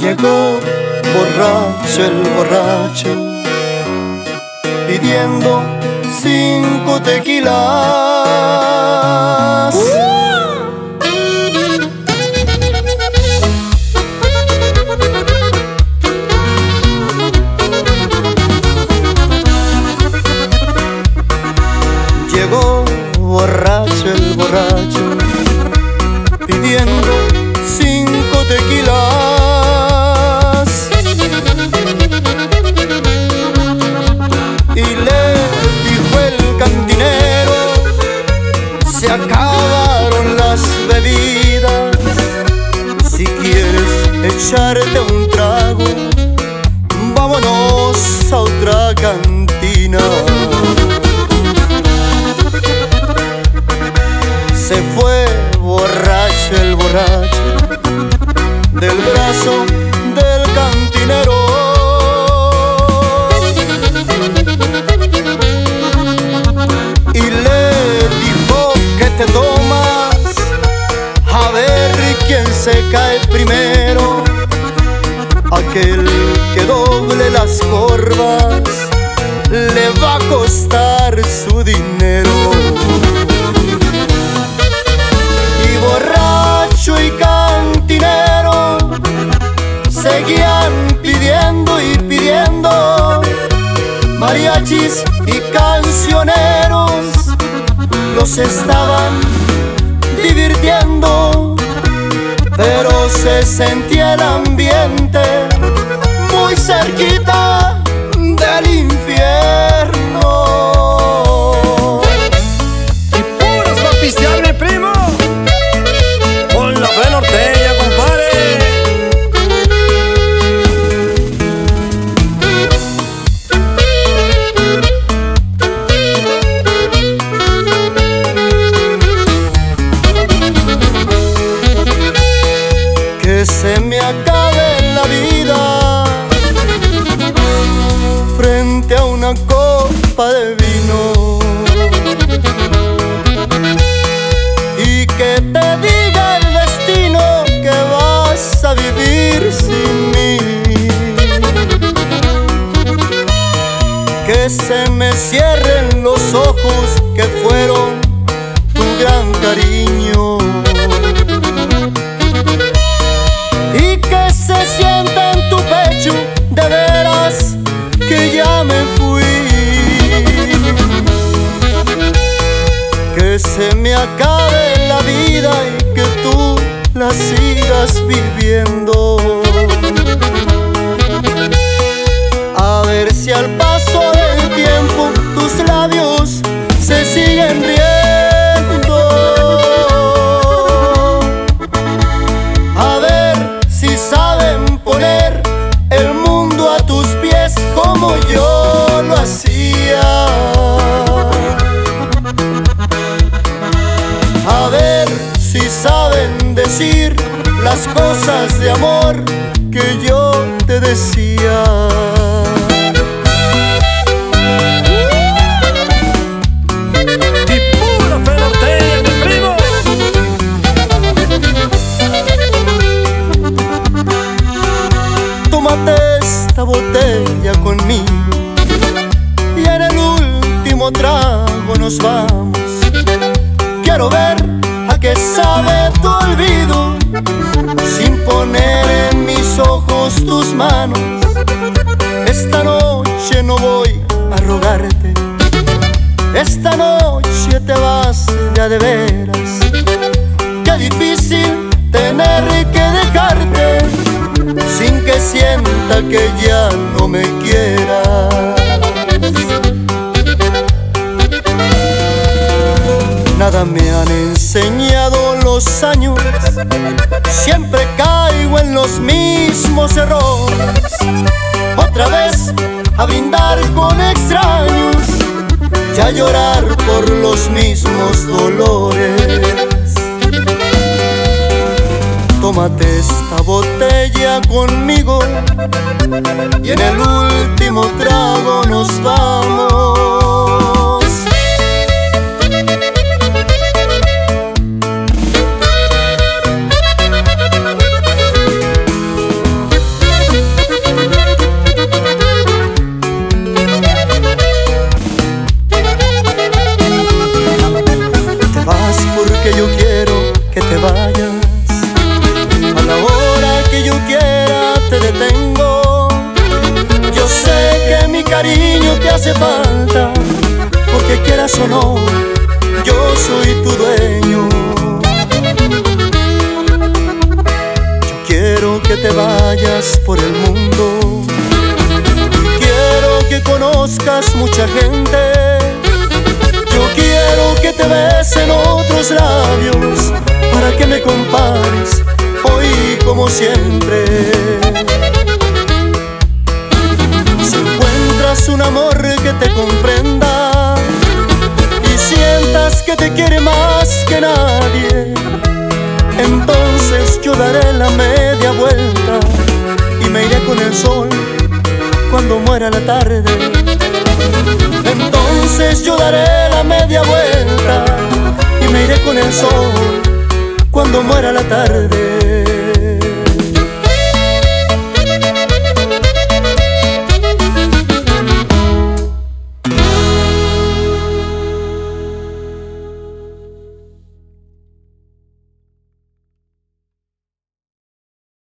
Llegó borracho el borracho, pidiendo cinco tequilas. Llegó borracho el borracho, pidiendo cinco tequilas. A otra cantina. Se fue borracho el borracho del brazo del cantinero. Y le dijo que te tomas a ver quién se cae primero. Aquel que doble las corvas le va a costar su dinero. y borracho y cantinero seguían pidiendo y pidiendo mariachis y cancioneros los estaban divirtiendo pero se sentía el ambiente muy cerquita del infierno Y puros pa' pistear, mi primo. Con la fe norteña, compadre. que se me acabe copa y que te diga el destino que vas a vivir sin mí. Que se me cierren los ojos que fueron acabe la vida y que tú la sigas viviendo. A ver si al paso del tiempo tus labios se siguen riendo. Saben decir las cosas de amor que yo te decía. Tómate esta botella conmigo y en el último trago nos vamos. Quiero ver a qué sabe tu olvido sin poner en mis ojos tus manos. Esta noche no voy a rogarte, esta noche te vas ya de veras. Qué difícil tener que dejarte sin que sienta que ya no me quieras. Me han enseñado los años, siempre caigo en los mismos errores. Otra vez a brindar con extraños y a llorar por los mismos dolores. Tómate esta botella conmigo y en el último trago nos vamos. Falta, porque quieras o no, yo soy tu dueño. Yo quiero que te vayas por el mundo, quiero que conozcas mucha gente. Yo quiero que te besen otros labios para que me compares hoy como siempre. Que te quiere más que nadie, entonces yo daré la media vuelta y me iré con el sol cuando muera la tarde. Entonces yo daré la media vuelta y me iré con el sol cuando muera la tarde.